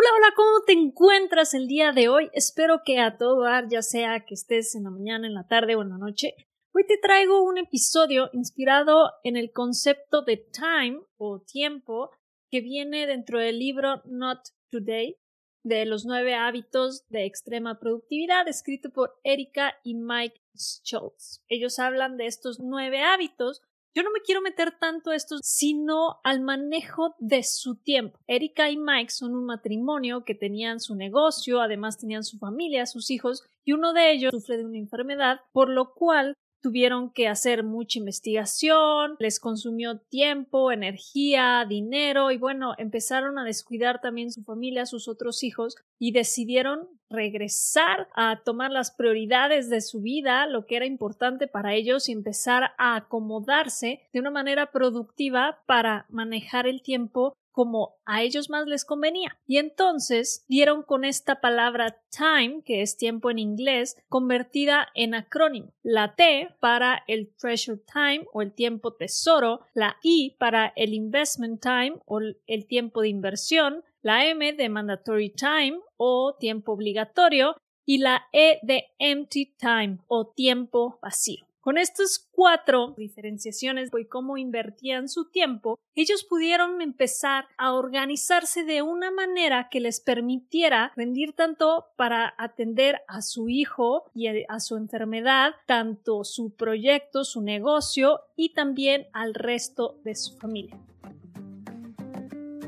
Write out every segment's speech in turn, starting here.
Hola, hola, ¿cómo te encuentras el día de hoy? Espero que a todo dar, ya sea que estés en la mañana, en la tarde o en la noche. Hoy te traigo un episodio inspirado en el concepto de time o tiempo que viene dentro del libro Not Today de los nueve hábitos de extrema productividad escrito por Erika y Mike Schultz. Ellos hablan de estos nueve hábitos yo no me quiero meter tanto a esto, sino al manejo de su tiempo. Erika y Mike son un matrimonio que tenían su negocio, además tenían su familia, sus hijos, y uno de ellos sufre de una enfermedad, por lo cual tuvieron que hacer mucha investigación, les consumió tiempo, energía, dinero y bueno, empezaron a descuidar también su familia, sus otros hijos y decidieron regresar a tomar las prioridades de su vida, lo que era importante para ellos y empezar a acomodarse de una manera productiva para manejar el tiempo como a ellos más les convenía. Y entonces dieron con esta palabra time, que es tiempo en inglés, convertida en acrónimo. La T para el treasure time o el tiempo tesoro, la I para el investment time o el tiempo de inversión, la M de mandatory time o tiempo obligatorio y la E de empty time o tiempo vacío. Con estas cuatro diferenciaciones y cómo invertían su tiempo, ellos pudieron empezar a organizarse de una manera que les permitiera rendir tanto para atender a su hijo y a su enfermedad, tanto su proyecto, su negocio y también al resto de su familia.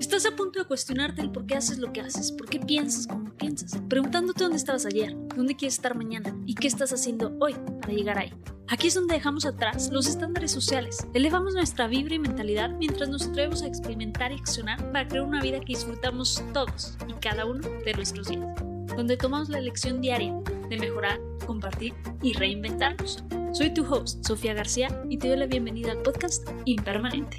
Estás a punto de cuestionarte el por qué haces lo que haces, por qué piensas como piensas, preguntándote dónde estabas ayer, dónde quieres estar mañana y qué estás haciendo hoy para llegar ahí. Aquí es donde dejamos atrás los estándares sociales, elevamos nuestra vibra y mentalidad mientras nos atrevemos a experimentar y accionar para crear una vida que disfrutamos todos y cada uno de nuestros días, donde tomamos la elección diaria de mejorar, compartir y reinventarnos. Soy tu host, Sofía García, y te doy la bienvenida al podcast Impermanente.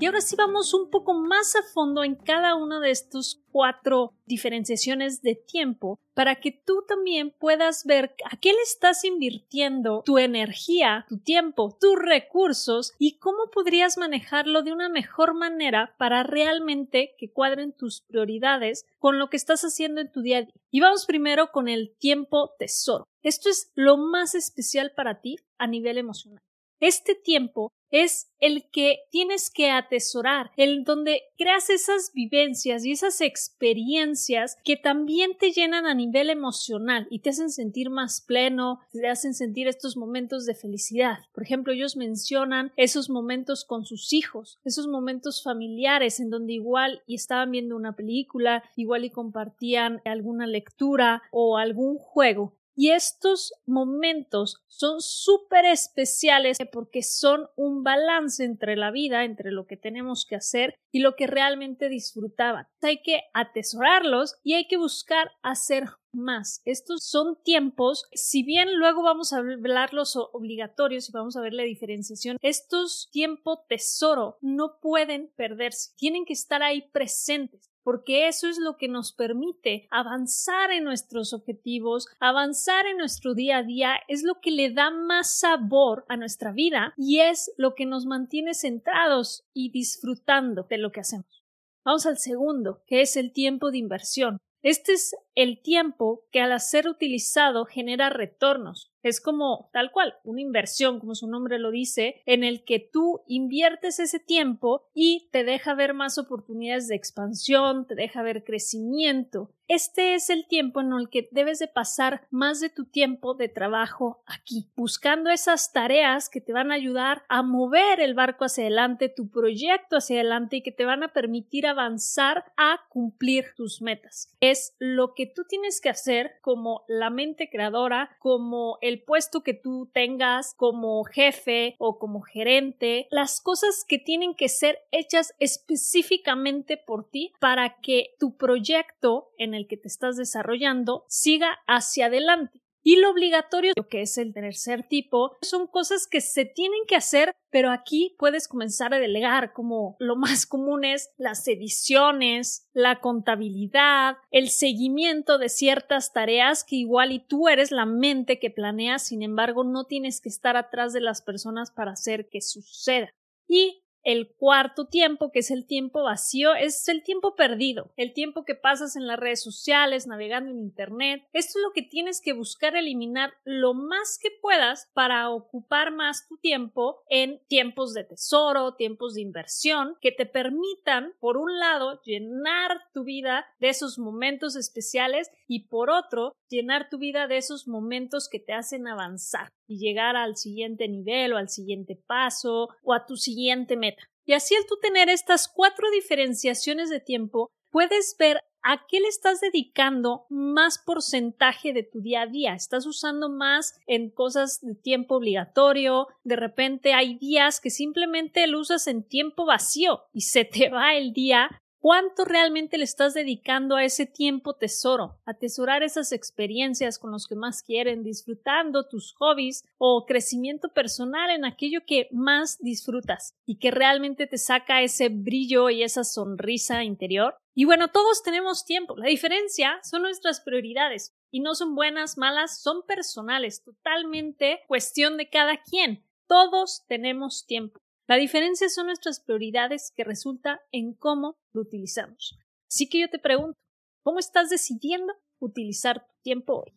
Y ahora sí vamos un poco más a fondo en cada una de estos cuatro diferenciaciones de tiempo para que tú también puedas ver a qué le estás invirtiendo tu energía, tu tiempo, tus recursos y cómo podrías manejarlo de una mejor manera para realmente que cuadren tus prioridades con lo que estás haciendo en tu día a día. Y vamos primero con el tiempo tesoro. Esto es lo más especial para ti a nivel emocional. Este tiempo es el que tienes que atesorar, el donde creas esas vivencias y esas experiencias que también te llenan a nivel emocional y te hacen sentir más pleno, te hacen sentir estos momentos de felicidad. Por ejemplo, ellos mencionan esos momentos con sus hijos, esos momentos familiares en donde igual y estaban viendo una película, igual y compartían alguna lectura o algún juego y estos momentos son súper especiales porque son un balance entre la vida, entre lo que tenemos que hacer y lo que realmente disfrutaban. Hay que atesorarlos y hay que buscar hacer más. Estos son tiempos, si bien luego vamos a hablar los obligatorios y vamos a ver la diferenciación, estos tiempo tesoro no pueden perderse, tienen que estar ahí presentes porque eso es lo que nos permite avanzar en nuestros objetivos, avanzar en nuestro día a día, es lo que le da más sabor a nuestra vida y es lo que nos mantiene centrados y disfrutando de lo que hacemos. Vamos al segundo, que es el tiempo de inversión. Este es el tiempo que al ser utilizado genera retornos. Es como tal cual, una inversión, como su nombre lo dice, en el que tú inviertes ese tiempo y te deja ver más oportunidades de expansión, te deja ver crecimiento. Este es el tiempo en el que debes de pasar más de tu tiempo de trabajo aquí, buscando esas tareas que te van a ayudar a mover el barco hacia adelante, tu proyecto hacia adelante y que te van a permitir avanzar a cumplir tus metas. Es lo que tú tienes que hacer como la mente creadora, como el puesto que tú tengas como jefe o como gerente, las cosas que tienen que ser hechas específicamente por ti para que tu proyecto en el que te estás desarrollando siga hacia adelante. Y lo obligatorio, que es el tercer tipo, son cosas que se tienen que hacer, pero aquí puedes comenzar a delegar, como lo más común es las ediciones, la contabilidad, el seguimiento de ciertas tareas que igual y tú eres la mente que planea, sin embargo, no tienes que estar atrás de las personas para hacer que suceda. Y El cuarto tiempo, que es el tiempo vacío, es el tiempo perdido, el tiempo que pasas en las redes sociales, navegando en Internet. Esto es lo que tienes que buscar eliminar lo más que puedas para ocupar más tu tiempo en tiempos de tesoro, tiempos de inversión, que te permitan, por un lado, llenar tu vida de esos momentos especiales y por otro, llenar tu vida de esos momentos que te hacen avanzar y llegar al siguiente nivel o al siguiente paso o a tu siguiente meta. Y así al tú tener estas cuatro diferenciaciones de tiempo, puedes ver a qué le estás dedicando más porcentaje de tu día a día. Estás usando más en cosas de tiempo obligatorio. De repente hay días que simplemente lo usas en tiempo vacío y se te va el día ¿Cuánto realmente le estás dedicando a ese tiempo tesoro? Atesorar esas experiencias con los que más quieren, disfrutando tus hobbies o crecimiento personal en aquello que más disfrutas y que realmente te saca ese brillo y esa sonrisa interior. Y bueno, todos tenemos tiempo. La diferencia son nuestras prioridades y no son buenas, malas, son personales, totalmente cuestión de cada quien. Todos tenemos tiempo. La diferencia son nuestras prioridades que resulta en cómo lo utilizamos. Así que yo te pregunto, ¿cómo estás decidiendo utilizar tu tiempo hoy?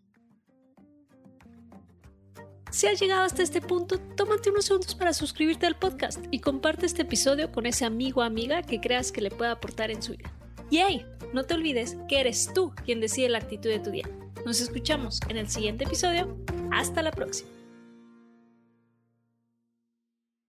Si has llegado hasta este punto, tómate unos segundos para suscribirte al podcast y comparte este episodio con ese amigo o amiga que creas que le pueda aportar en su vida. Y hey, no te olvides que eres tú quien decide la actitud de tu día. Nos escuchamos en el siguiente episodio. Hasta la próxima.